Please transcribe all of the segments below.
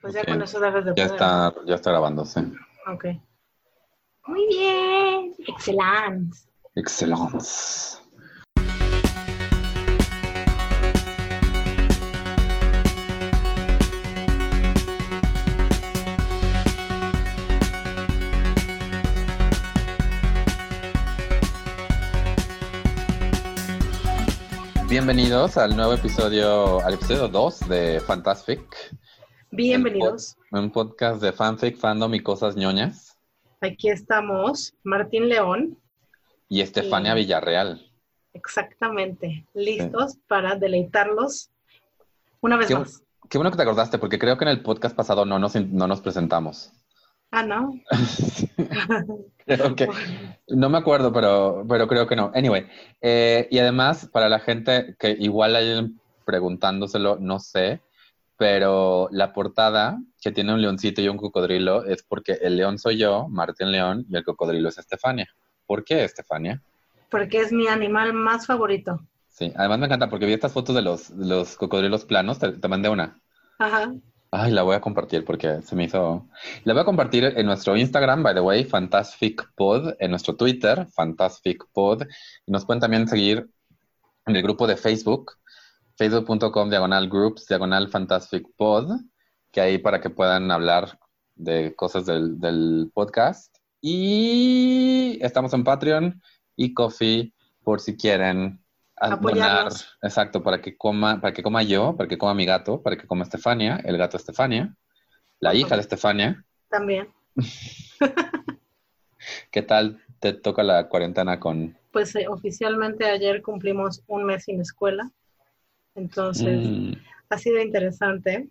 Pues ya con eso debes de Ya poder. está, ya está grabando, sí. Ok. Muy bien. Excelente. Excellence. Bienvenidos al nuevo episodio, al episodio 2 de Fantastic, Bienvenidos. un podcast de fanfic, fandom y cosas ñoñas. Aquí estamos. Martín León. Y Estefania. Villarreal. Exactamente. Listos para deleitarlos una vez Qué, más. qué bueno que te acordaste, porque creo que en el podcast pasado no nos, no nos presentamos. Ah, ¿no? Creo que, no me acuerdo, pero, pero creo que no. Anyway, eh, y además, para la gente que igual hay preguntándoselo, no sé, pero la portada que tiene un leoncito y un cocodrilo es porque el león soy yo, Martín León, y el cocodrilo es Estefania. ¿Por qué Estefania? Porque es mi animal más favorito. Sí, además me encanta porque vi estas fotos de los, de los cocodrilos planos, te, te mandé una. Ajá. Ay, la voy a compartir porque se me hizo. La voy a compartir en nuestro Instagram, by the way, Fantastic Pod, en nuestro Twitter, Fantastic Pod. Y nos pueden también seguir en el grupo de Facebook, facebook.com diagonal groups, diagonal Fantastic Pod, que ahí para que puedan hablar de cosas del, del podcast. Y estamos en Patreon y Coffee por si quieren a- donar, Apoyarnos. exacto, para que coma, para que coma yo, para que coma mi gato, para que coma Estefania, el gato Estefania, la hija de Estefania. También. ¿Qué tal te toca la cuarentena con Pues eh, oficialmente ayer cumplimos un mes sin escuela. Entonces, Mm, ha sido interesante,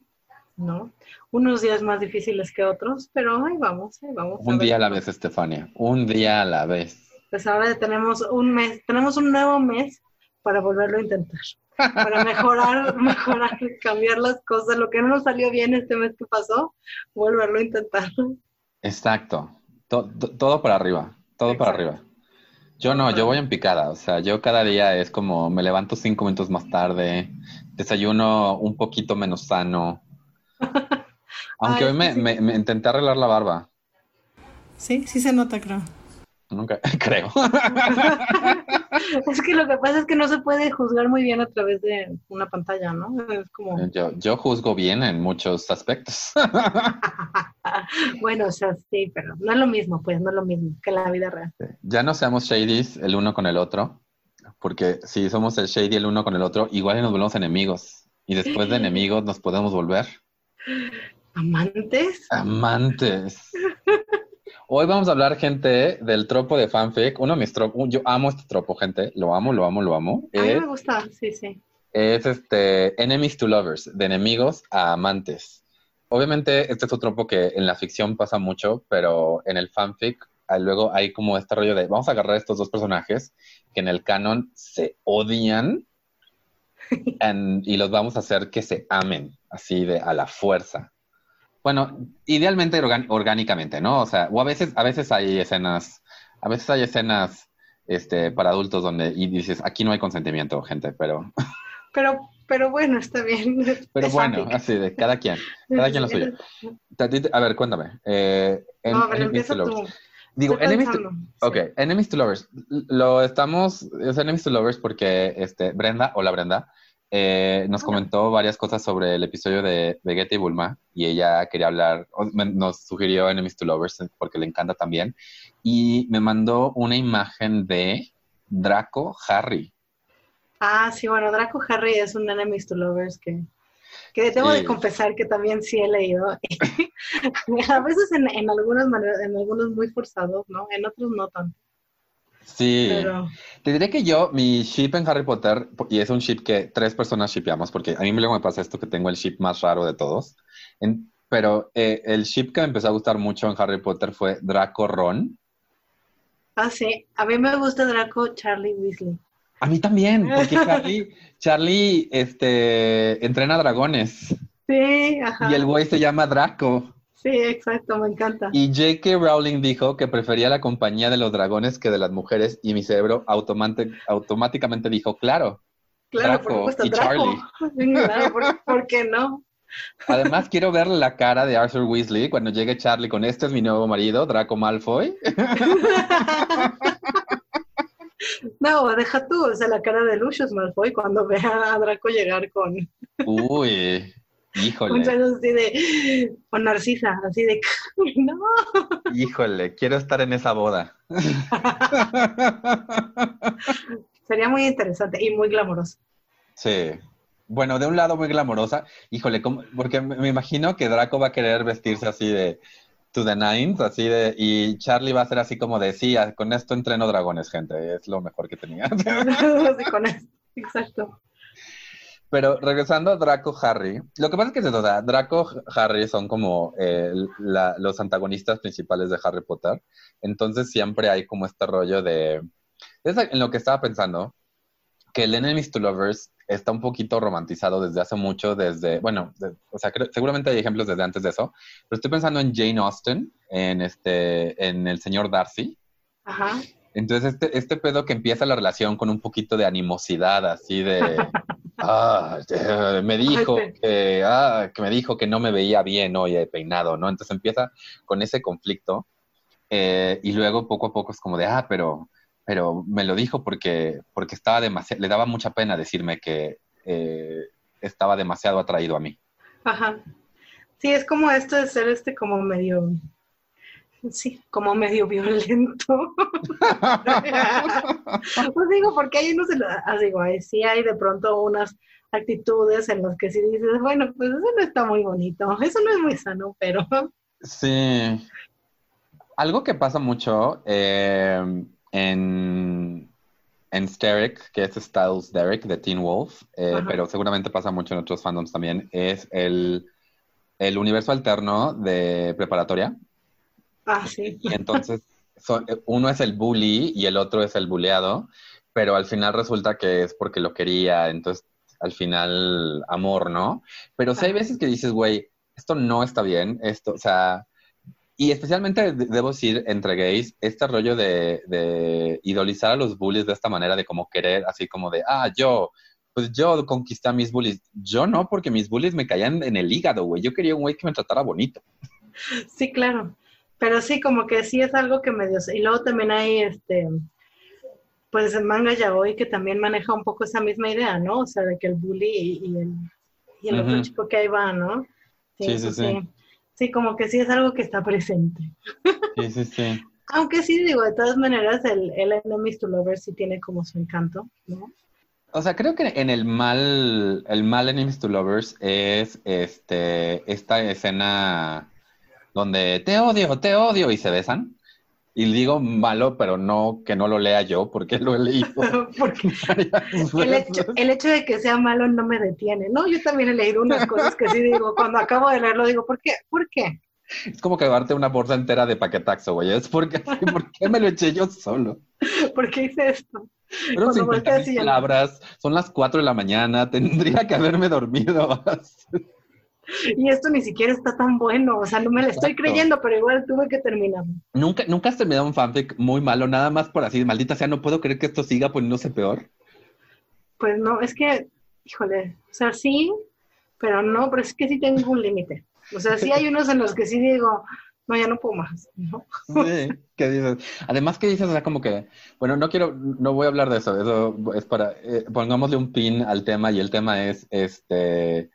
¿no? Unos días más difíciles que otros, pero ahí vamos, ahí vamos. un día a la vez, Estefania? Un día a la vez. Pues ahora tenemos un mes, tenemos un nuevo mes para volverlo a intentar, para mejorar, mejorar, cambiar las cosas. Lo que no nos salió bien este mes que pasó, volverlo a intentar. Exacto. To- to- todo para arriba, todo para arriba. Yo no, yo voy en picada, o sea, yo cada día es como me levanto cinco minutos más tarde, desayuno un poquito menos sano. Aunque Ay, hoy me, sí, sí. me- me intenté arreglar la barba, Sí, sí se nota, creo. nunca, creo. Es que lo que pasa es que no se puede juzgar muy bien a través de una pantalla, ¿no? Es como, Yo, yo juzgo bien en muchos aspectos. bueno, o sea, sí, pero no es lo mismo, pues, no es lo mismo que la vida real. Ya no seamos shadies el uno con el otro, porque si somos el shady el uno con el otro, igual nos volvemos enemigos. Y después de enemigos nos podemos volver ¿Amantes? amantes. Hoy vamos a hablar, gente, del tropo de fanfic. Uno de mis tropos, yo amo este tropo, gente. Lo amo, lo amo, lo amo. A mí Es, me gusta, sí, sí. es este enemies to lovers, de enemigos a amantes. Obviamente, este es un tropo que en la ficción pasa mucho, pero en el fanfic ah, luego hay como este rollo de vamos a agarrar a estos dos personajes que en el canon se odian en- y los vamos a hacer que se amen, así de a la fuerza. Bueno, idealmente orgánicamente, ¿no? O sea, o a veces, a veces hay escenas, a veces hay escenas este, para adultos donde y dices, aquí no hay consentimiento, gente, pero, Pero, pero bueno, está bien. pero Es bueno, así de cada quien, cada quien lo suyo. A ver, cuéntame. Eh, en- No, ver, Enemies to empieza Lovers. tú. Digo, enemies to, pensando. Ok, Enemies to Lovers. Lo estamos, es Enemies to Lovers porque este, Brenda, hola Brenda, eh, nos comentó varias cosas sobre el episodio de, de Getty y Bulma y ella quería hablar, nos sugirió Enemies to Lovers porque le encanta también y me mandó una imagen de Draco Harry. Ah, sí, bueno, Draco Harry es un enemies to lovers que, que debo Sí. de confesar que también sí he leído. a veces en, en maneras, en algunos muy forzados, ¿no? En otros no tanto. Sí, Pero te diré que yo, mi ship en Harry Potter, y es un ship que tres personas shipeamos, porque a mí luego me pasa esto que tengo el ship más raro de todos. En- pero eh, el ship que me empezó a gustar mucho en Harry Potter fue Draco Ron. Ah, sí. A mí me gusta Draco Charlie Weasley. A mí también, porque Charlie, Charlie este, entrena dragones Sí, ajá. y el güey se llama Draco. Sí, exacto, me encanta. Y J.K. Rowling dijo que prefería la compañía de los dragones que de las mujeres y mi cerebro automáticamente dijo, claro. claro, Draco por supuesto, y Draco. Claro, ¿por, por qué no? Además, quiero ver la cara de Arthur Weasley cuando llegue Charlie con este es mi nuevo marido, Draco Malfoy. No, deja tú, o sea, la cara de Lucius Malfoy cuando vea a Draco llegar con... Uy, híjole. Un así de... Con Narcisa, así de... No. Híjole, quiero estar en esa boda. Sería muy interesante y muy glamoroso. Sí. Bueno, de un lado muy glamorosa, híjole, porque me imagino que Draco va a querer vestirse así de to the nines, así de, y Charlie va a ser así como decía, con esto entreno dragones, gente, es lo mejor que tenía. sí, con esto, exacto. Pero regresando a Draco Harry, lo que pasa es que o sea, Draco Harry son como eh, los antagonistas principales de Harry Potter, entonces siempre hay como este rollo de, es en lo que estaba pensando, que el Enemies to Lovers está un poquito romantizado desde hace mucho, desde, bueno, o sea, seguramente hay ejemplos desde antes de eso, pero estoy pensando en Jane Austen, en este, en El Señor Darcy. Ajá. Entonces, este, este pedo que empieza la relación con un poquito de animosidad, así de, ah, me dijo que, ah, que me dijo que no me veía bien hoy peinado, ¿no? Entonces empieza con ese conflicto eh, y luego poco a poco es como de, ah, pero pero me lo dijo porque, porque estaba demasiado, le daba mucha pena decirme que eh, estaba demasiado atraído a mí. Ajá. Sí, es como esto de ser este como medio, sí, como medio violento. pues digo, porque hay unos, ah, digo, sí hay de pronto unas actitudes en las que sí dices, bueno, pues eso no está muy bonito, eso no es muy sano, pero... Sí. Algo que pasa mucho, eh, en, en Steric, que es Styles Derek de Teen Wolf, eh, pero seguramente pasa mucho en otros fandoms también, es el, el universo alterno de preparatoria. Ah, sí. Y entonces uno es el bully y el otro es el buleado, pero al final resulta que es porque lo quería, entonces al final amor, ¿no? Pero si hay veces que dices, güey, esto no está bien, esto, o sea, y especialmente, debo decir, entre gays, este rollo de, de, idolizar a los bullies de esta manera, de como querer, así como de, ah, yo, pues yo conquisté a mis bullies. Yo no, porque mis bullies me caían en el hígado, güey. Yo quería un güey que me tratara bonito. Sí, claro. Pero sí, como que sí es algo que me dio. Y luego también hay, este, pues el manga yaoi que también maneja un poco esa misma idea, ¿no? O sea, de que el bully y, el, y el otro chico que ahí va, ¿no? sí, sí. sí. Sí, como que sí es algo que está presente. Sí, sí, sí. Aunque sí, digo, de todas maneras, el, el Enemies to Lovers sí tiene como su encanto, ¿no? O sea, creo que en el mal, el mal Enemies to Lovers es este, esta escena donde te odio, te odio y se besan. Y digo malo, pero no que no lo lea yo, porque lo he leído. porque el hecho, el hecho, de que sea malo no me detiene. No, yo también he leído unas cosas que sí digo, cuando acabo de leerlo digo, ¿por qué? ¿Por qué? Es como que darte una bolsa entera de paquetaxo, güey. Es porque, ¿por qué me lo eché yo solo? ¿Por qué hice esto? Pero 50 palabras, son las 4 de la mañana, tendría que haberme dormido. Y esto ni siquiera está tan bueno, o sea, no me lo estoy creyendo, pero igual tuve que terminar. ¿Nunca, ¿Nunca has terminado un fanfic muy malo, nada más por así, maldita sea, no puedo creer que esto siga poniéndose peor? Pues no, es que, híjole, o sea, sí, pero no, pero es que sí tengo un límite. O sea, sí hay unos en los que sí digo, no, ya no puedo más, ¿no? Sí, ¿qué dices? Además, ¿qué dices? O sea, como que, bueno, no quiero, no voy a hablar de eso, eso es para, eh, pongámosle un pin al tema y el tema es, este,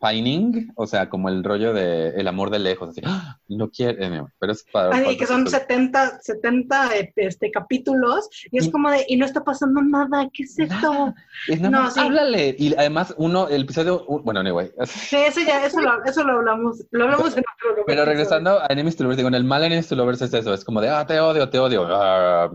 pining, o sea, como el rollo de el amor de lejos, así, ¡Ah! no quiere, eh, pero es para... Ay, que son 70, 70 este, capítulos, y es como de, y no está pasando nada, ¿qué es esto? no, sí. háblale, y además uno, el episodio, bueno, anyway. Sí, eso ya, eso lo, eso lo hablamos, lo hablamos en otro lugar. Pero regresando a Enemies to Lovers, digo, en el mal Enemies to Lovers es eso, es como de, ah, te odio, te odio, ah,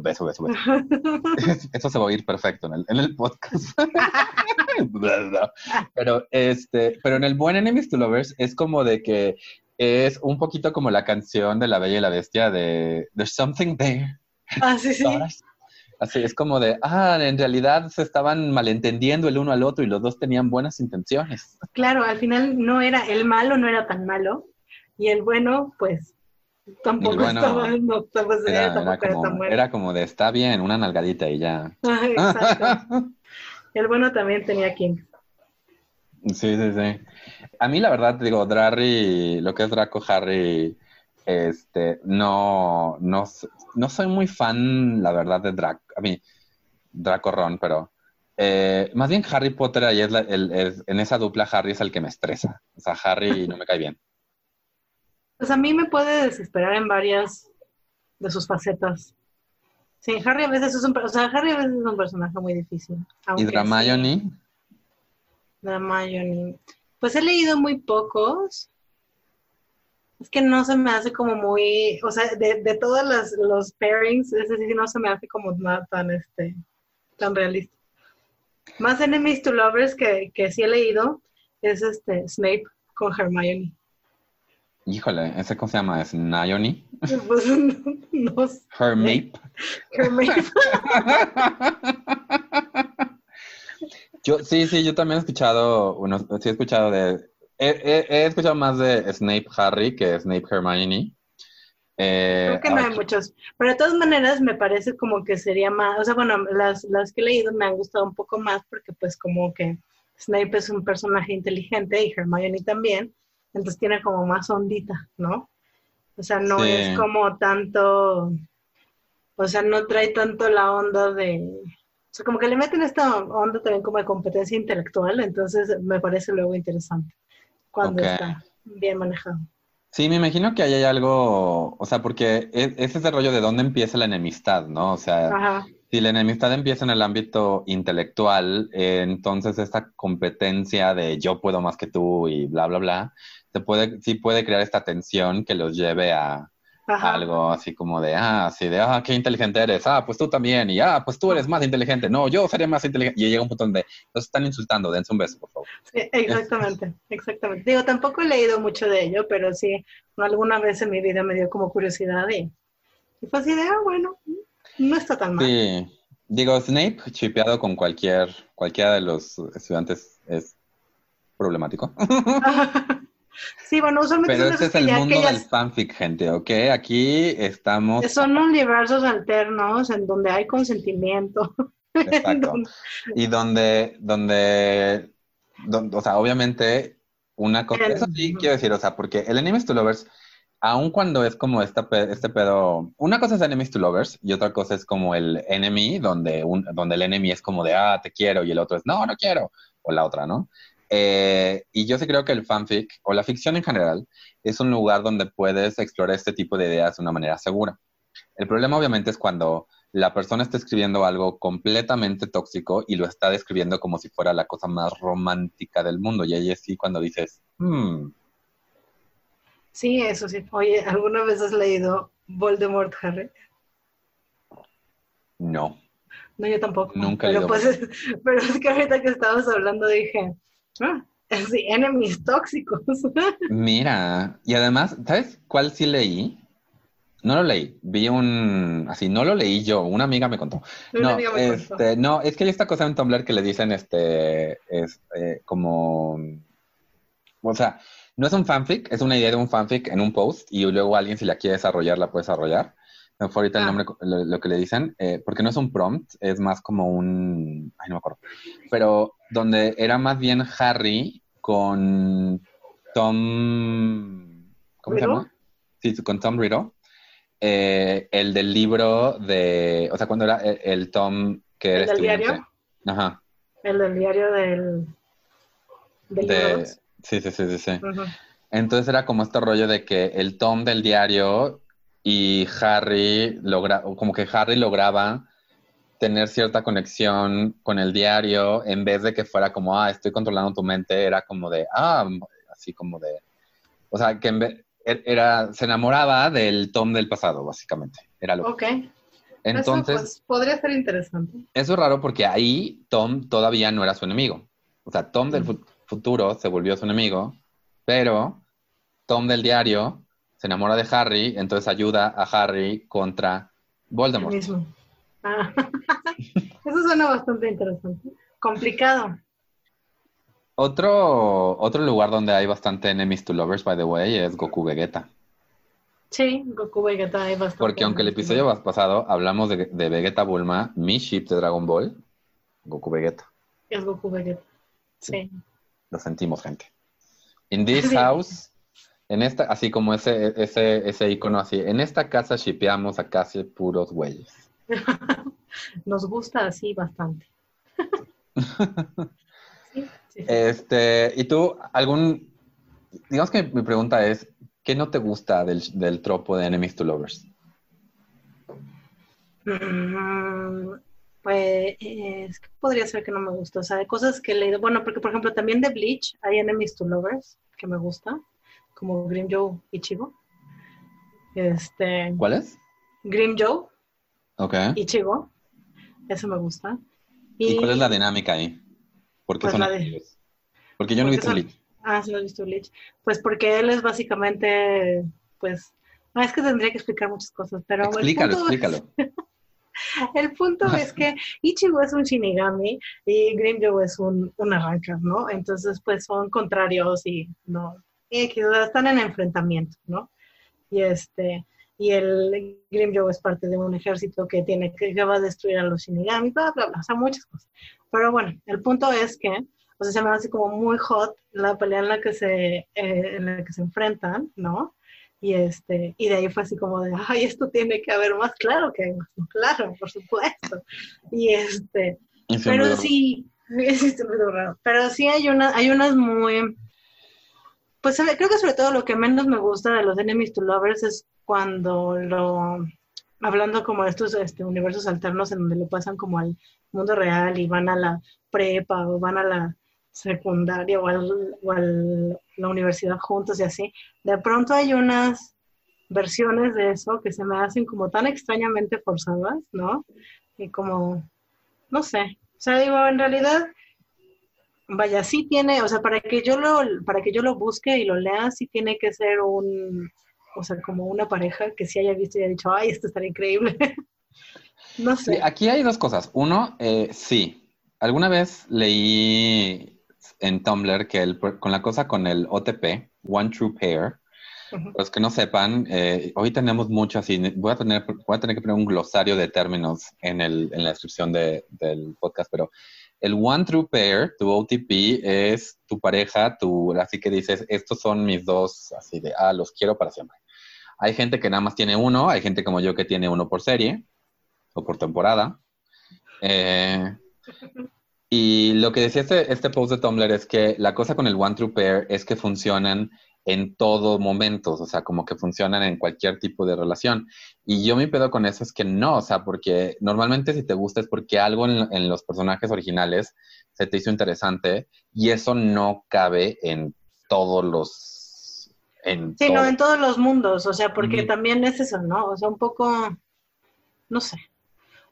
beso, beso, beso. eso se va a oír perfecto en el, en el podcast. pero, este, pero en el buen Enemies to Lovers es como de que es un poquito como la canción de La Bella y la Bestia de There's Something There. Ah, sí, sí. Así es como de, ah, en realidad se estaban malentendiendo el uno al otro y los dos tenían buenas intenciones. Claro, al final no era, el malo no era tan malo y el bueno, pues tampoco estaba, no, estaba, era, tampoco era, como, tan bueno. Era como de, está bien, una nalgadita y ya. exacto. El bueno también tenía King. Sí, sí, sí. A mí la verdad, digo, Drarry, lo que es Draco Harry, este, no, no, no soy muy fan, la verdad, de Draco. A mí, Draco Ron, pero eh, más bien Harry Potter ahí es, el, en esa dupla Harry es el que me estresa. O sea, Harry no me cae bien. Pues a mí me puede desesperar en varias de sus facetas. Sí, Harry a veces es un, o sea, Harry a veces es un personaje muy difícil. ¿Y Dramayoni? Dramayoni. Pues he leído muy pocos. Es que no se me hace como muy, o sea, de, de todos los, los pairings, ese sí no se me hace como nada tan, este, tan realista. Más Enemies to Lovers que, que sí he leído es este Snape con Hermione. Híjole, ¿ese cómo se llama? ¿Es Nayoni? Pues no, sé. Hermape. Hermape. yo, sí, sí, yo también he escuchado, unos, sí he escuchado de, he, he, escuchado más de Snape Harry que Snape Hermione. Eh, Creo que no hay muchos, pero de todas maneras me parece como que sería más, o sea, bueno, las, las que he leído me han gustado un poco más porque pues como que Snape es un personaje inteligente y Hermione también, entonces tiene como más ondita, ¿no? O sea, no es como tanto, o sea, no trae tanto la onda de, o sea, como que le meten esta onda también como de competencia intelectual, entonces me parece luego interesante cuando está bien manejado. Sí, me imagino que ahí hay algo, o sea, porque es, es ese rollo de dónde empieza la enemistad, ¿no? O sea, si la enemistad empieza en el ámbito intelectual, eh, entonces esta competencia de yo puedo más que tú y bla, bla, bla, se puede, sí puede crear esta tensión que los lleve a, algo así como de, ah, sí, de, ah, qué inteligente eres, ah, pues tú también, y ah, pues tú eres más inteligente, no, yo sería más inteligente, y llega un punto donde los están insultando, dense un beso, por favor. Sí, exactamente, exactamente. Digo, tampoco he leído mucho de ello, pero sí, alguna vez en mi vida me dio como curiosidad y, y fue así de, ah, bueno, no está tan mal. Sí, digo, Snape chipeado con cualquier, cualquiera de los estudiantes es problemático. Sí, bueno, usualmente Pero este es el mundo del fanfic, gente, ¿ok? Aquí estamos... Son universos alternos en donde hay consentimiento. Exacto. y donde, donde, o sea, obviamente, una cosa... Eso sí quiero decir, o sea, porque el Enemies to Lovers, aun cuando es como este pedo... Una cosa es Enemies to Lovers y otra cosa es como el enemy, donde, donde el enemy es como de, ah, te quiero, y el otro es, no, no quiero, o la otra, ¿no? Eh, y yo sí creo que el fanfic o la ficción en general es un lugar donde puedes explorar este tipo de ideas de una manera segura. El problema obviamente es cuando la persona está escribiendo algo completamente tóxico y lo está describiendo como si fuera la cosa más romántica del mundo. Y ahí es sí cuando dices, hmm". Sí, eso sí. Oye, ¿alguna vez has leído Voldemort, Harry? No. No, yo tampoco. Nunca pero, pues, pero es que ahorita que estabas hablando dije, Ah, sí, enemies tóxicos. Mira, y además, ¿sabes cuál sí leí? No lo leí, vi un, así, no lo leí yo, una amiga me contó. no, este, no, es que hay esta cosa en Tumblr que le dicen, este, es eh, como, o sea, no es un fanfic, es una idea de un fanfic en un post y luego alguien si la quiere desarrollar la puede desarrollar. No fue ahorita el ah. nombre, lo, que le dicen, eh, porque no es un prompt, es más como un, ay, no me acuerdo, pero donde era más bien Harry con Tom, ¿cómo se llama? Sí, con Tom Riddle. Eh, el del libro de, o sea, cuando era el, Tom que era ¿El del diario? Ajá. El del diario del... de, sí, sí, sí, sí. Entonces era como este rollo de que el Tom del diario y Harry logra, como que Harry lograba tener cierta conexión con el diario en vez de que fuera como, ah, estoy controlando tu mente, era como de, ah, así como de, o sea, que en vez, er, era, se enamoraba del Tom del pasado, básicamente, era lo Ok. Entonces, eso, pues, podría ser interesante. Eso es raro porque ahí Tom todavía no era su enemigo. O sea, Tom del futuro se volvió su enemigo, pero Tom del diario se enamora de Harry, entonces ayuda a Harry contra Voldemort. Mismo. Ah. Eso suena bastante interesante. Complicado. Otro, otro lugar donde hay bastante enemies to lovers, by the way, es Goku Vegeta. Sí, Goku Vegeta hay bastante. Porque aunque el episodio pasado hablamos de, de Vegeta Bulma, mi ship de Dragon Ball, Goku Vegeta. Es Goku Vegeta. Sí. Lo sentimos, gente. In this house, en esta, así como ese, ese, ese icono así, en esta casa shipeamos a casi puros güeyes. Nos gusta así bastante. Este, y tú, algún, digamos que mi pregunta es, ¿qué no te gusta del, del tropo de Enemies to Lovers? Mm, pues es que podría ser que no me gusta. O sea, de cosas que he leído. Bueno, porque por ejemplo también de Bleach hay Enemies to Lovers que me gusta, como Grim Joe y Chigo. Este, ¿Cuál es? Grim Joe Ok. y Chigo. Eso me gusta. ¿Y, cuál es la dinámica ahí? ¿Por qué Pues son de-? Porque yo no he Porque visto son- Bleach. Ah, sí, lo he visto Bleach. Pues porque él es básicamente, pues, no, es que tendría que explicar muchas cosas, pero Explícalo, explícalo. El punto es que Ichigo es un Shinigami y Grimjoe es un, un arranca, ¿no? Entonces, pues son contrarios y no, y están en enfrentamiento, ¿no? Y este, y el Grimjoe es parte de un ejército que tiene que va a destruir a los Shinigami, bla, bla, bla, o sea, muchas cosas. Pero bueno, el punto es que, o sea, se me hace como muy hot la pelea en la que se, eh, en la que se enfrentan, ¿no? Y, este, y de ahí fue así como de, ay, esto tiene que haber más, claro que hay más, claro, por supuesto. Y este, pero sí, muy raro. Pero sí hay, una, hay unas muy, pues creo que sobre todo lo que menos me gusta de los Enemies to Lovers es cuando lo, hablando como de estos este, universos alternos en donde lo pasan como al mundo real y van a la prepa o van a la secundaria o, al, o a la universidad juntos y así, de pronto hay unas versiones de eso que se me hacen como tan extrañamente forzadas, ¿no? Y como, no sé, o sea, digo, en realidad, vaya, sí tiene, o sea, para que yo lo, para que yo lo busque y lo lea, sí tiene que ser un, o sea, como una pareja que sí haya visto y haya dicho, ay, esto estaría increíble. no Sí, sé. aquí hay dos cosas. Uno, eh, sí. Alguna vez leí en Tumblr que el, con la cosa con el OTP, One True Pair, los que no sepan, eh, hoy tenemos mucho así. Voy a tener, voy a tener que poner un glosario de términos en, el, en la descripción de- del podcast, pero el One True Pair, tu OTP, es tu pareja, tu, así que dices, estos son mis dos, así de, ah, los quiero para siempre. Hay gente que nada más tiene uno, hay gente como yo que tiene uno por serie o por temporada. Eh, y lo que decía este, este post de Tumblr es que la cosa con el One True Pair es que funcionan en todo momentos, o sea, como que funcionan en cualquier tipo de relación. Y yo mi pedo con eso es que no, o sea, porque normalmente si te gusta es porque algo en, en los personajes originales se te hizo interesante y eso no cabe en todos los... En Sí, no, en todos los mundos, o sea, porque también es eso, ¿no? O sea, un poco, no sé.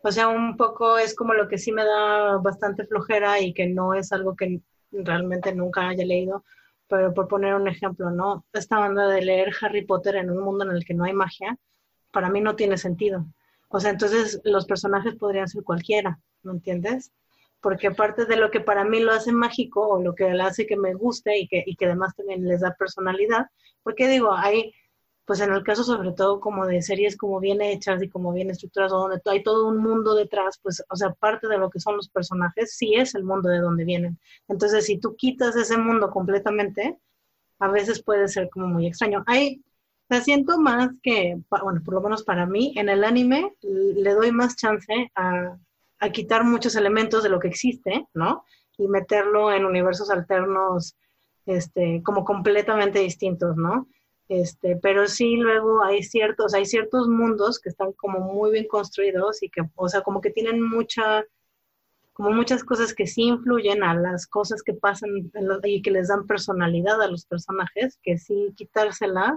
O sea, un poco es como lo que sí me da bastante flojera y que no es algo que realmente nunca haya leído, pero por poner un ejemplo, ¿no? Esta banda de leer Harry Potter en un mundo en el que no hay magia, para mí no tiene sentido. O sea, entonces los personajes podrían ser cualquiera, ¿me entiendes? Porque parte de lo que para mí lo hace mágico o lo que le hace que me guste y que, y que además también les da personalidad, porque digo, hay, pues en el caso sobre todo como de series como bien hechas y como bien estructuradas, donde hay todo un mundo detrás, pues, o sea, parte de lo que son los personajes sí es el mundo de donde vienen. Entonces, si tú quitas ese mundo completamente, a veces puede ser como muy extraño. Hay, sea, siento más que, bueno, por lo menos para mí, en el anime le doy más chance a, a quitar muchos elementos de lo que existe, ¿no? Y meterlo en universos alternos, este, como completamente distintos, ¿no? Este, pero sí luego hay ciertos, hay ciertos mundos que están como muy bien construidos y que, o sea, como que tienen mucha, como muchas cosas que sí influyen a las cosas que pasan y que les dan personalidad a los personajes, que sí quitárselas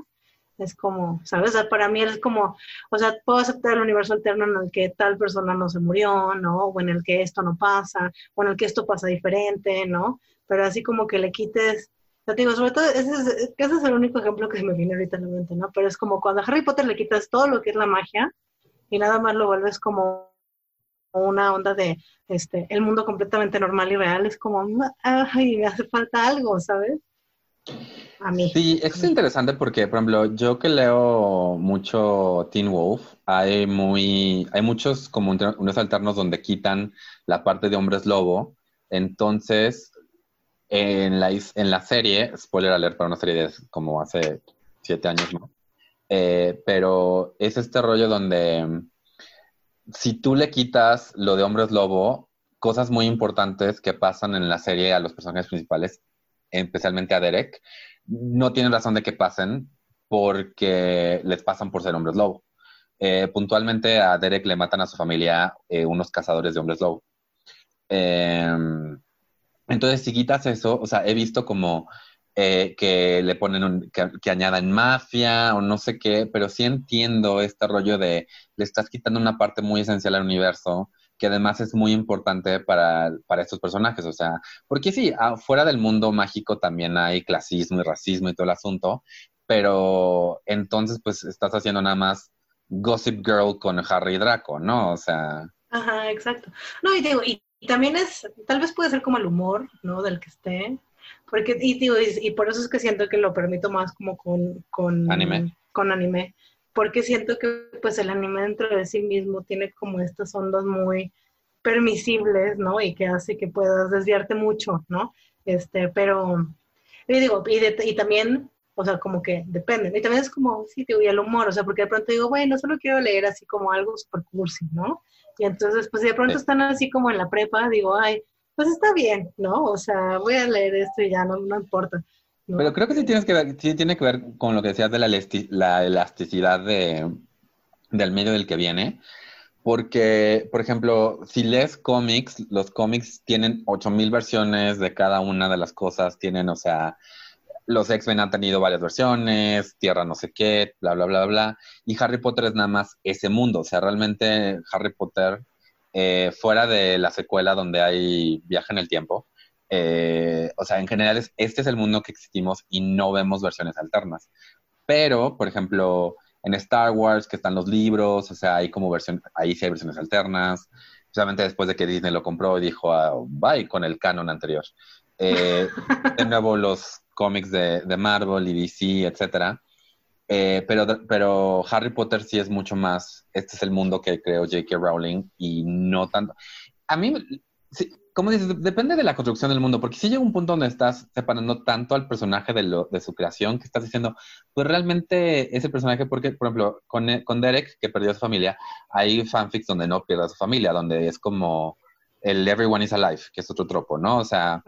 es como, ¿sabes? Para mí es como, o sea, puedo aceptar el universo alterno en el que tal persona no se murió, ¿no? O en el que esto no pasa, o en el que esto pasa diferente, ¿no? Pero así como que le quites, te digo, sobre todo, ese es, el único ejemplo que se me viene ahorita a la mente, ¿no? Pero es como cuando a Harry Potter le quitas todo lo que es la magia y nada más lo vuelves como una onda de este el mundo completamente normal y real, es como, ay, me hace falta algo, ¿sabes? A mí. Sí, es interesante porque, por ejemplo, yo que leo mucho Teen Wolf, hay muy, hay muchos como un- unos alternos donde quitan la parte de hombres lobo. Entonces, en la, en la serie, spoiler alert para una serie de como hace siete años, ¿no? Eh, pero es este rollo donde si tú le quitas lo de hombres lobo, cosas muy importantes que pasan en la serie a los personajes principales, especialmente a Derek, no tienen razón de que pasen porque les pasan por ser hombres lobo. Eh, puntualmente a Derek le matan a su familia eh, unos cazadores de hombres lobo. Em, entonces, si quitas eso, o sea, he visto como eh, que le ponen, un, que, añadan mafia o no sé qué, pero sí entiendo este rollo de le estás quitando una parte muy esencial al universo que además es muy importante para, para estos personajes, o sea, porque sí, fuera del mundo mágico también hay clasismo y racismo y todo el asunto, pero entonces pues estás haciendo nada más Gossip Girl con Harry Draco, ¿no? O sea... Ajá, exacto. No, y digo, y y también es, tal vez puede ser como el humor, ¿no? Del que esté. Porque, y, digo, y, por eso es que siento que lo permito más como con, con anime. Con anime. Porque siento que pues el anime dentro de sí mismo tiene como estas ondas muy permisibles, ¿no? Y que hace que puedas desviarte mucho, ¿no? Este, pero, y digo, y, y también, o sea, como que depende. Y también es como, sí, digo, y el humor, o sea, porque de pronto digo, bueno, solo quiero leer así como algo super cursi, ¿no? Y entonces, pues de pronto están así como en la prepa, digo, ay, pues está bien, ¿no? O sea, voy a leer esto y ya no, no importa. Pero creo que sí, tienes que ver, sí tiene que ver con lo que decías de la, la elasticidad de, del medio del que viene. Porque, por ejemplo, si lees cómics, los cómics tienen 8000 versiones de cada una de las cosas, tienen, o sea, los X-Men han tenido varias versiones, Tierra no sé qué, bla, bla, bla, bla. Y Harry Potter es nada más ese mundo. O sea, realmente Harry Potter, eh, fuera de la secuela donde hay viaje en el tiempo, eh, o sea, en general este es el mundo que existimos y no vemos versiones alternas. Pero, por ejemplo, en Star Wars, que están los libros, o sea, hay como versión, ahí sí hay versiones alternas. Precisamente después de que Disney lo compró y dijo, ah, bye con el canon anterior. Eh, de nuevo, los cómics de, Marvel y DC, etcétera. Eh, pero, pero Harry Potter sí es mucho más, este es el mundo que creó J.K. Rowling y no tanto. A mí, como dices, depende de la construcción del mundo, porque si llega un punto donde estás separando tanto al personaje de su creación, que estás diciendo, pues realmente ese personaje, porque, por ejemplo, con, con Derek, que perdió a su familia, hay fanfics donde no pierde a su familia, donde es como el Everyone is Alive, que es otro tropo, ¿no? O sea,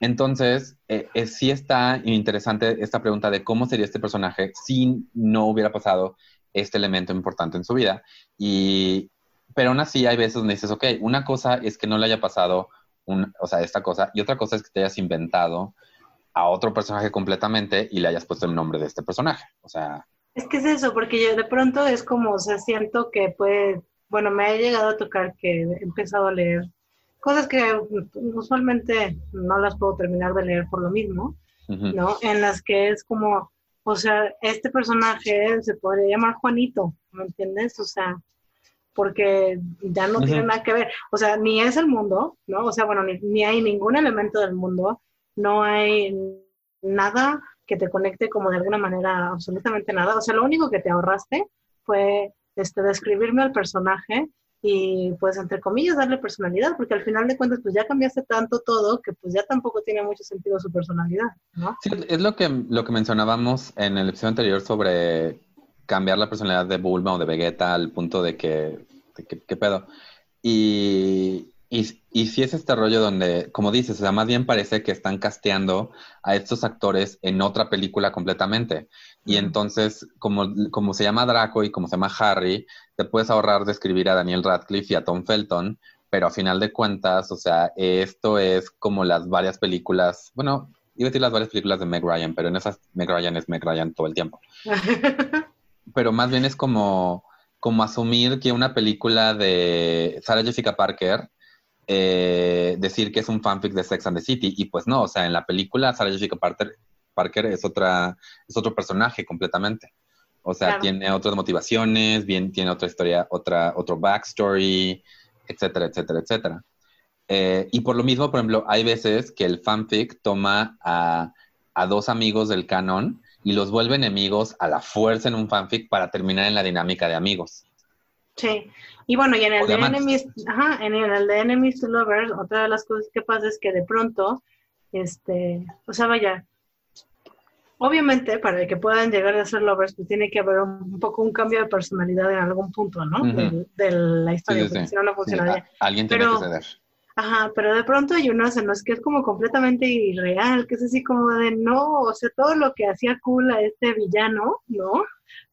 entonces, eh, eh, sí está interesante esta pregunta de cómo sería este personaje si no hubiera pasado este elemento importante en su vida. Y, pero aún así hay veces donde dices, ok, una cosa es que no le haya pasado, un, o sea, esta cosa, y otra cosa es que te hayas inventado a otro personaje completamente y le hayas puesto el nombre de este personaje. O sea... Es que es eso, porque yo de pronto es como, o sea, siento que puede, bueno, me ha llegado a tocar que he empezado a leer cosas que usualmente no las puedo terminar de leer por lo mismo, ¿no? En las que es como, o sea, este personaje se podría llamar Juanito, ¿me entiendes? O sea, porque ya no tiene nada que ver, o sea, ni es el mundo, ¿no? O sea, bueno, ni, ni hay ningún elemento del mundo, no hay nada que te conecte como de alguna manera, absolutamente nada. O sea, lo único que te ahorraste fue este, describirme al personaje y pues entre comillas darle personalidad, porque al final de cuentas pues ya cambiaste tanto todo que pues ya tampoco tiene mucho sentido su personalidad, ¿no? Sí, es lo que, lo que mencionábamos en el episodio anterior sobre cambiar la personalidad de Bulma o de Vegeta al punto de que, ¿qué pedo? Y, y, y sí es este rollo donde, como dices, o sea, más bien parece que están casteando a estos actores en otra película completamente. Y entonces, como, como se llama Draco y como se llama Harry, te puedes ahorrar de escribir a Daniel Radcliffe y a Tom Felton, pero a final de cuentas, o sea, esto es como las varias películas, bueno, iba a decir las varias películas de Meg Ryan, pero en esas Meg Ryan es Meg Ryan todo el tiempo. pero más bien es como, como asumir que una película de Sarah Jessica Parker eh, decir que es un fanfic de Sex and the City. Y pues no, o sea, en la película Sarah Jessica Parker, Parker es, otra, es otro personaje completamente. O sea, tiene otras motivaciones, bien, tiene otra historia, otra, otro backstory, etcétera, etcétera, etcétera. Eh, y por lo mismo, por ejemplo, hay veces que el fanfic toma a, a dos amigos del canon y los vuelve enemigos a la fuerza en un fanfic para terminar en la dinámica de amigos. Sí, y bueno, y en el, de Enemies, ajá, en el de Enemies to Lovers, otra de las cosas que pasa es que de pronto este, o sea, vaya, obviamente para que puedan llegar a ser lovers, pues tiene que haber un, poco un cambio de personalidad en algún punto, ¿no? de, la historia, si no, no funcionaría. Alguien tiene que ceder. Ajá, pero de pronto hay unos en los que es como completamente irreal, que es así como de no, o sea, todo lo que hacía cool a este villano, ¿no?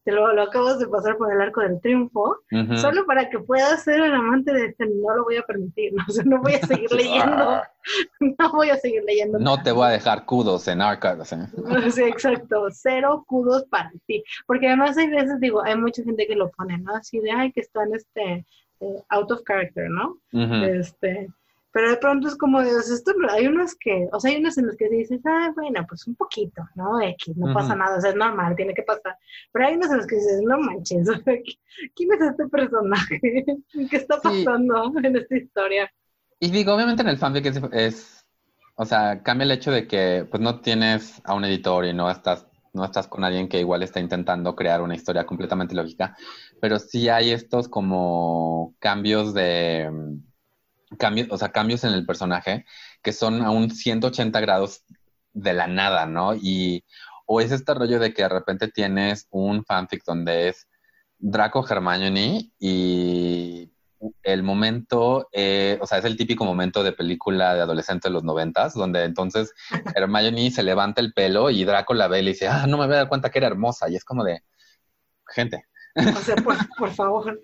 Te lo, lo acabas de pasar por el arco del triunfo, solo para que puedas ser el amante de este, no lo voy a permitir, ¿no? O sea, no voy a seguir leyendo, no voy a seguir leyendo. No te voy a dejar kudos en arcas. ¿eh? Sí, exacto, cero kudos para ti, porque además hay veces, digo, hay mucha gente que lo pone, ¿no? Así de, ay, que están, este, eh, out of character, ¿no? Este pero de pronto es como, de, esto, hay unos que, o sea, hay unos en los que dices, ah, bueno, pues un poquito, ¿no? X, no pasa nada, o sea, es normal, tiene que pasar. Pero hay unos en los que dices, no manches, ¿quién es este personaje? ¿Qué está pasando en esta historia? Y digo, obviamente en el fanfic es, es, o sea, cambia el hecho de que, pues no tienes a un editor y no estás, no estás con alguien que igual está intentando crear una historia completamente lógica, pero sí hay estos como cambios de cambios, o sea, cambios en el personaje que son a un 180 grados de la nada, ¿no? Y o es este rollo de que de repente tienes un fanfic donde es Draco Hermione y el momento, eh, o sea, es el típico momento de película de adolescente de los noventas, donde entonces Hermione se levanta el pelo y Draco la ve y le dice, ah, no me voy a dar cuenta que era hermosa. Y es como de, gente. O sea, por favor.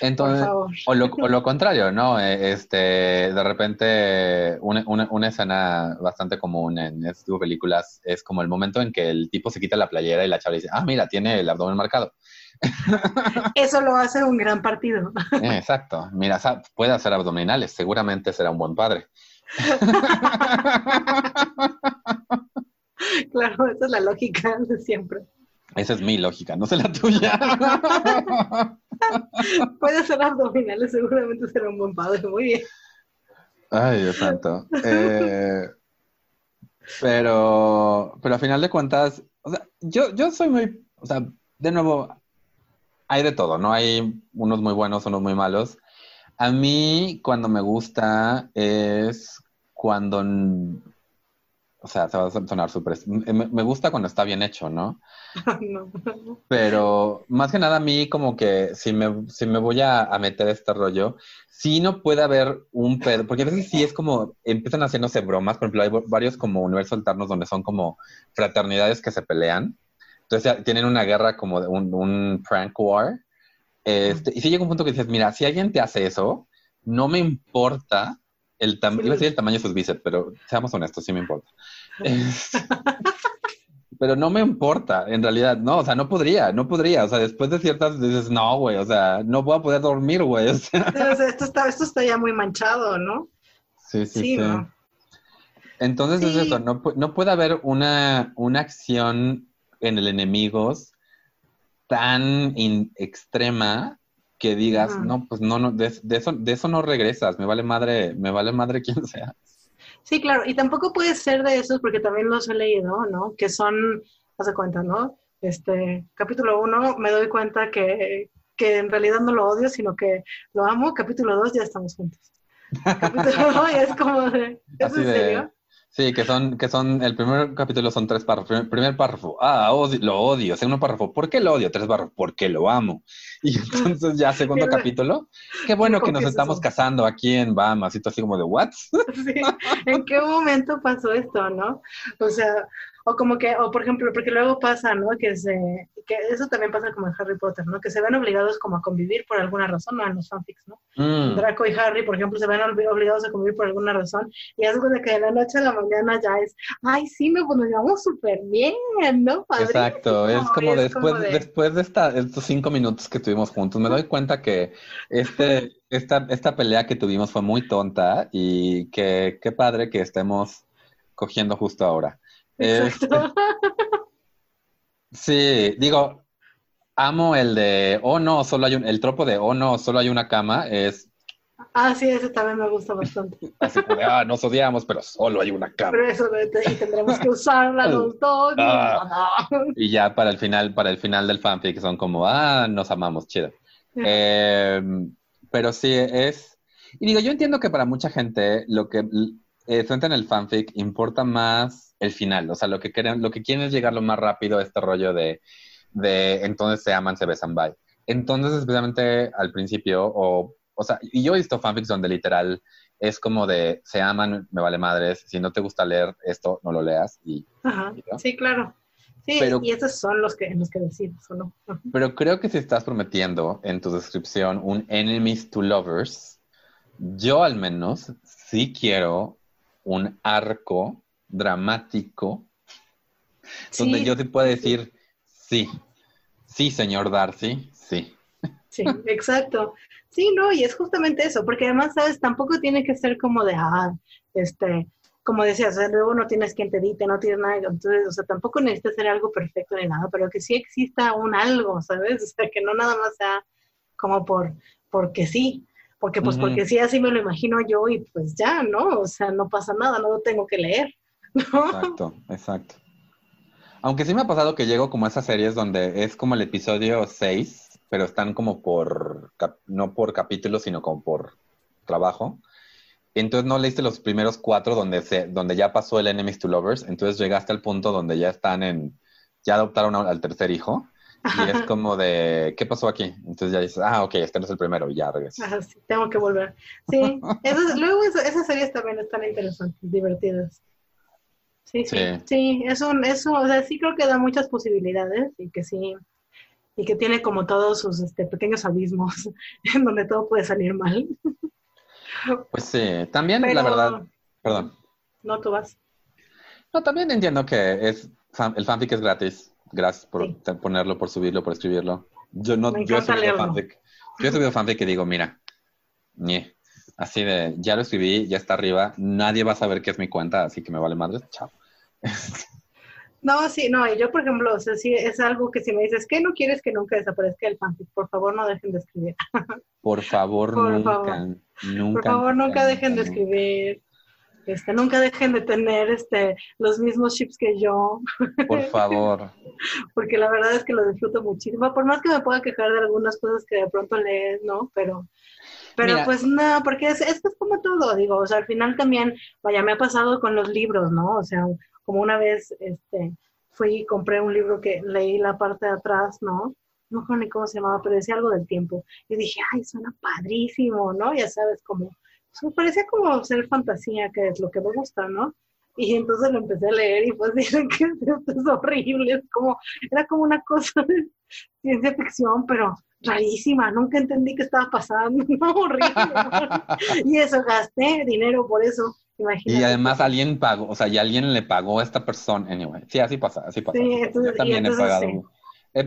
Entonces, o lo, o lo, contrario, ¿no? Eh, este, de repente, una, una, una, escena bastante común en de películas es como el momento en que el tipo se quita la playera y la chava dice, ah, mira, tiene el abdomen marcado. Eso lo hace un gran partido. Exacto. Mira, puede hacer abdominales, seguramente será un buen padre. Claro, esa es la lógica de siempre. Esa es mi lógica, no sé la tuya. Puede ser abdominales, seguramente será un buen padre. Muy bien. Ay, Dios santo. Eh, pero, pero a final de cuentas, o sea, yo, yo soy muy, o sea, de nuevo, hay de todo, ¿no? Hay unos muy buenos, unos muy malos. A mí, cuando me gusta, es cuando o sea, se va a sonar súper... Me, gusta cuando está bien hecho, ¿no? no. Pero más que nada a mí como que si me, si me voy a, meter este rollo, sí no puede haber un pedo, porque a veces sí es como, empiezan haciéndose bromas, por ejemplo, hay varios como universos alternos donde son como fraternidades que se pelean, entonces tienen una guerra como de un, un prank war, este, y si llega un punto que dices, mira, si alguien te hace eso, no me importa el, iba a decir el tamaño de sus bíceps, pero seamos honestos, sí me importa. pero no me importa, en realidad, no, o sea, no podría, no podría, o sea, después de ciertas dices, no, güey, o sea, no voy a poder dormir, güey. O sea. esto, está, esto está ya muy manchado, ¿no? Sí, sí, sí. Entonces es eso, no, no puede haber una, una acción en el enemigo tan extrema que digas, no, pues no, no, de, eso, de eso no regresas, me vale madre, me vale madre quien sea. Sí, claro, y tampoco puede ser de esos, porque también los he leído, ¿no? Que son, hace cuenta, ¿no? Este, capítulo uno, me doy cuenta que, que en realidad no lo odio, sino que lo amo, capítulo dos, ya estamos juntos. Capítulo es como de, ¿es en serio? Sí, que son, que son, el primer capítulo son tres párrafos. Primer, párrafo, ah, lo odio. Segundo párrafo, ¿por qué lo odio? Tres párrafos, ¿por qué lo amo? Y entonces ya segundo capítulo, qué bueno que nos estamos casando aquí en Bahamas. Y así como de, ¿what? Sí, ¿en qué momento pasó esto, no? O sea, o como que, o por ejemplo, porque luego pasa, ¿no? Que se, que eso también pasa como en Harry Potter, ¿no? Que se ven obligados como a convivir por alguna razón, ¿no? En los fanfics, ¿no? Mm. Draco y Harry, por ejemplo, se ven obligados a convivir por alguna razón y es de que de la noche a la mañana ya es, ay, sí, me, pues nos llevamos súper bien, ¿no? Exacto, es como después, de... después de esta, estos cinco minutos que tuvimos juntos, me doy cuenta que este, esta, esta pelea que tuvimos fue muy tonta y que qué padre que estemos cogiendo justo ahora. Este, sí, digo, amo el de, oh no, solo hay un, el tropo de, oh no, solo hay una cama, es... Ah, sí, ese también me gusta bastante. Así como ah, nos odiamos, pero solo hay una cama. Pero eso, y tendremos que usarla los dos. Ah, y ya para el final, para el final del fanfic son como, ah, nos amamos, chido. Em, pero sí, es... Y digo, yo entiendo que para mucha gente lo que eh, en el fanfic, importa más el final. O sea, lo que quieren, lo que quieren es llegar lo más rápido a este rollo de, de entonces se aman, se besan, bye. Entonces, especialmente al principio, o, o sea, y yo he visto fanfics donde literal es como de se aman, me vale madres, si no te gusta leer esto, no lo leas. Y, Ajá. Sí, claro. Sí, y esos son los que, los que decides, ¿o no? Pero creo que si estás prometiendo en tu descripción un enemies to lovers, yo al menos sí quiero un arco dramático donde yo te pueda decir, sí, sí, señor Darcy, sí. Sí, exacto. Sí, no, y es justamente eso, porque además, ¿sabes? Tampoco tiene que ser como de, ah, este, como decías, luego no tienes quien te edite, no tienes nada, entonces, o sea, tampoco necesitas ser algo perfecto ni nada, pero que sí exista un algo, ¿sabes? O sea, que no nada más sea como por, porque sí, porque pues porque sí, así me lo imagino yo y pues ya, ¿no? O sea, no pasa nada, no lo tengo que leer, ¿no? Exacto, exacto. Aunque sí me ha pasado que llego como a esas series donde es como el episodio 6, pero están como por, no por capítulo, sino como por trabajo. Entonces no leíste los primeros cuatro donde, se, donde ya pasó el Enemies to Lovers, entonces llegaste al punto donde ya están en, ya adoptaron al tercer hijo. Y es como de, ¿qué pasó aquí? Entonces ya dices, ah, ok, este no es el primero, y ya regresas. sí, tengo que volver. Sí, luego esas series también están interesantes, divertidas. Sí, sí, sí, es un, eso, o sea, sí creo que da muchas posibilidades y que sí, y que tiene como todos sus este, pequeños abismos en donde todo puede salir mal. Pues sí, también la verdad, perdón. No, tú vas. No, también entiendo que es el fanfic es gratis. Gracias por ponerlo, por subirlo, por escribirlo. Yo no, yo he subido fanfic. Yo he subido fanfic que digo, mira, ñe, así de, ya lo escribí, ya está arriba, nadie va a saber qué es mi cuenta, así que me vale madre, chao. No, sí, no, yo por ejemplo, o sea, sí, es algo que si me dices que no quieres que nunca desaparezca el fanfic, por favor no dejen de escribir. Por favor, nunca, nunca. Por favor, nunca, dejen de escribir. Este, nunca dejen de tener este, los mismos chips que yo. Por favor. Porque la verdad es que lo disfruto muchísimo. Por más que me pueda quejar de algunas cosas que de pronto lees, ¿no? Pero, pero pues no, porque es, es, es como todo, digo, o sea, al final también, vaya, me ha pasado con los libros, ¿no? O sea, como una vez este, fui y compré un libro que leí la parte de atrás, ¿no? No sé ni cómo se llamaba, pero decía algo del tiempo. Y dije, ay, suena padrísimo, ¿no? Ya sabes, como, pues, parecía como ser fantasía, que es lo que me gusta, ¿no? Y entonces lo empecé a leer y pues dicen que esto es horrible, es como, era como una cosa de ciencia ficción, pero rarísima, nunca entendí qué estaba pasando, no, horrible. y eso, gasté dinero por eso. Y además alguien pagó, o sea, y alguien le pagó a esta persona, anyway. Sí, así pasa, así pasa. yo también he pagado.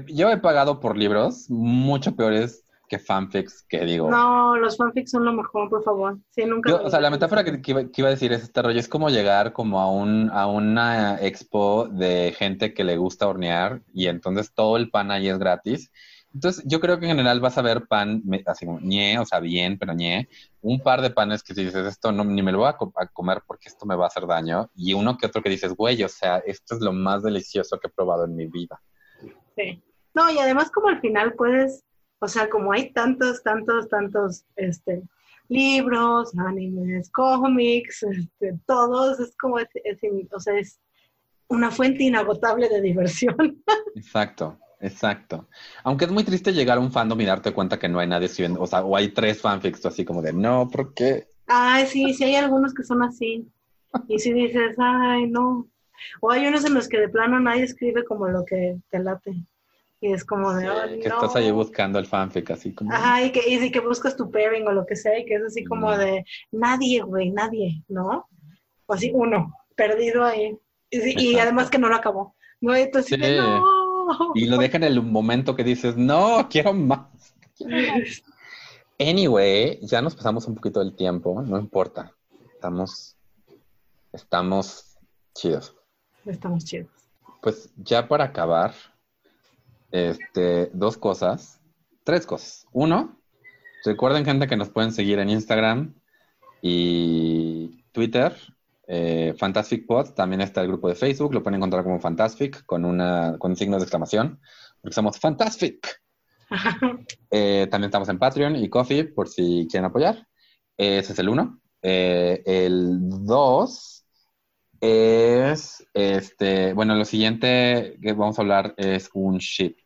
yo he pagado por libros mucho peores que fanfics, que digo. No, los fanfics son lo mejor, por favor. Sí, nunca. o sea, la metáfora que, iba, a decir es este rollo, es como llegar como a un a una expo de gente que le gusta hornear y entonces todo el pan ahí es gratis entonces, yo creo que en general vas a ver pan, así como ñe, o sea, bien, pero ñe, un par de panes que si dices, esto no, ni me lo voy a, comer porque esto me va a hacer daño, y uno que otro que dices, güey, o sea, esto es lo más delicioso que he probado en mi vida. Sí. No, y además como al final puedes, o sea, como hay tantos, tantos, tantos, este, libros, animes, cómics, este, todos, es como, o sea, es una fuente inagotable de diversión. Exacto. Exacto. Aunque es muy triste llegar a un fandom y darte cuenta que no hay nadie escribiendo, o sea, o hay tres fanfics, así como de, no, ¿por qué? Ay, sí, sí hay algunos que son así. Y si dices, ay, no. O hay unos en los que de plano nadie escribe como lo que te late. Y es como de, que estás ahí buscando el fanfic, así como. Ajá, y que, y que buscas tu pairing o lo que sea, y que es así como de, nadie, güey, nadie, ¿no? O así, uno, perdido ahí. Y, además que no lo acabó. No, entonces, no y lo dejan en el momento que dices, no, quiero más. Anyway, ya nos pasamos un poquito del tiempo, no importa. Estamos, estamos chidos. Estamos chidos. Pues ya para acabar, este, dos cosas, tres cosas. Uno, recuerden gente que nos pueden seguir en Instagram y Twitter eh, Fantastic Pod, también está el grupo de Facebook, lo pueden encontrar como Fantastic con, una, con signos de exclamación, porque somos Fantastic. Eh, también estamos en Patreon y Coffee por si quieren apoyar. ese es el uno. Eh, el 2 es, este, bueno, lo siguiente que vamos a hablar es un ship.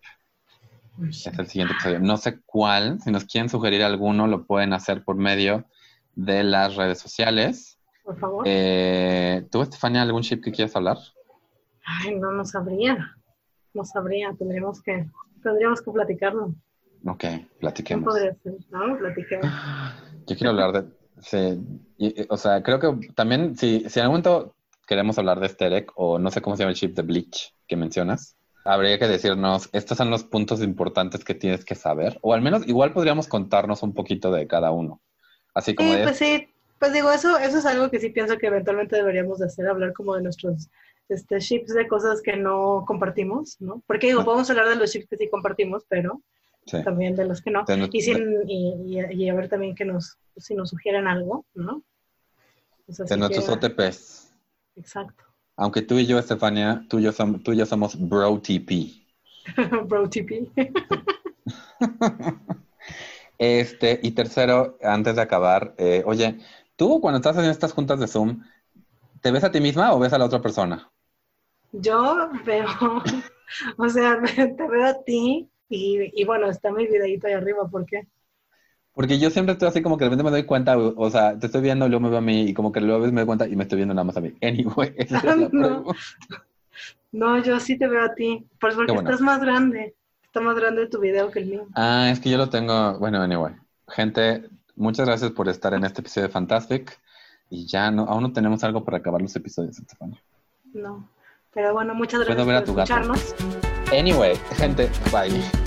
Es el siguiente episodio. No sé cuál, si nos quieren sugerir alguno, lo pueden hacer por medio de las redes sociales. Por favor. Eh, ¿Tú, Estefania, algún ship que quieras hablar? Ay, no, no sabría. No sabría, tendríamos que, tendríamos que platicarlo. Ok, ¿Cómo platiquemos. podría ser? No, platiquemos. Yo quiero hablar de. Sí, y- y- o sea, creo que también, si, si en algún momento queremos hablar de Sterek, o no sé cómo se llama el chip de Bleach que mencionas, habría que decirnos, estos son los puntos importantes que tienes que saber, o al menos igual podríamos contarnos un poquito de cada uno. Así como Sí, de, pues sí, pues digo, eso, eso es algo que sí pienso que eventualmente deberíamos de hacer, hablar como de nuestros este, ships de cosas que no compartimos, ¿no? Porque digo, podemos hablar de los ships que sí compartimos, pero sí, también de los que no. de Y, sin, y, y- y a ver también que nos, si nos sugieren algo, ¿no? De nuestros OTPs. Exacto. Aunque tú y yo, Estefania, tú y yo, som- tú y yo somos Bro TP. Bro TP. Este, y tercero, antes de acabar, eh, oye, tú cuando estás en estas juntas de Zoom, ¿te ves a ti misma o ves a la otra persona? Yo veo, o sea, te veo a ti y, y bueno, está mi videito ahí arriba, ¿por qué? Porque yo siempre estoy así como que de repente me doy cuenta, o sea, te estoy viendo, luego me veo a mí y como que luego a veces me doy cuenta y me estoy viendo nada más a mí. Anyway, esa es la No. pregunta. No, yo sí te veo a ti, pues porque bueno. estás más grande, está más grande tu video que el mío. Ah, es que yo lo tengo, bueno, anyway. Gente, muchas gracias por estar en este episodio de Fantastic. Y ya no, aún no tenemos algo para acabar los episodios, Estefania. No, pero bueno, muchas Puedo gracias ver a por tu gato. escucharnos. Anyway, gente, bye.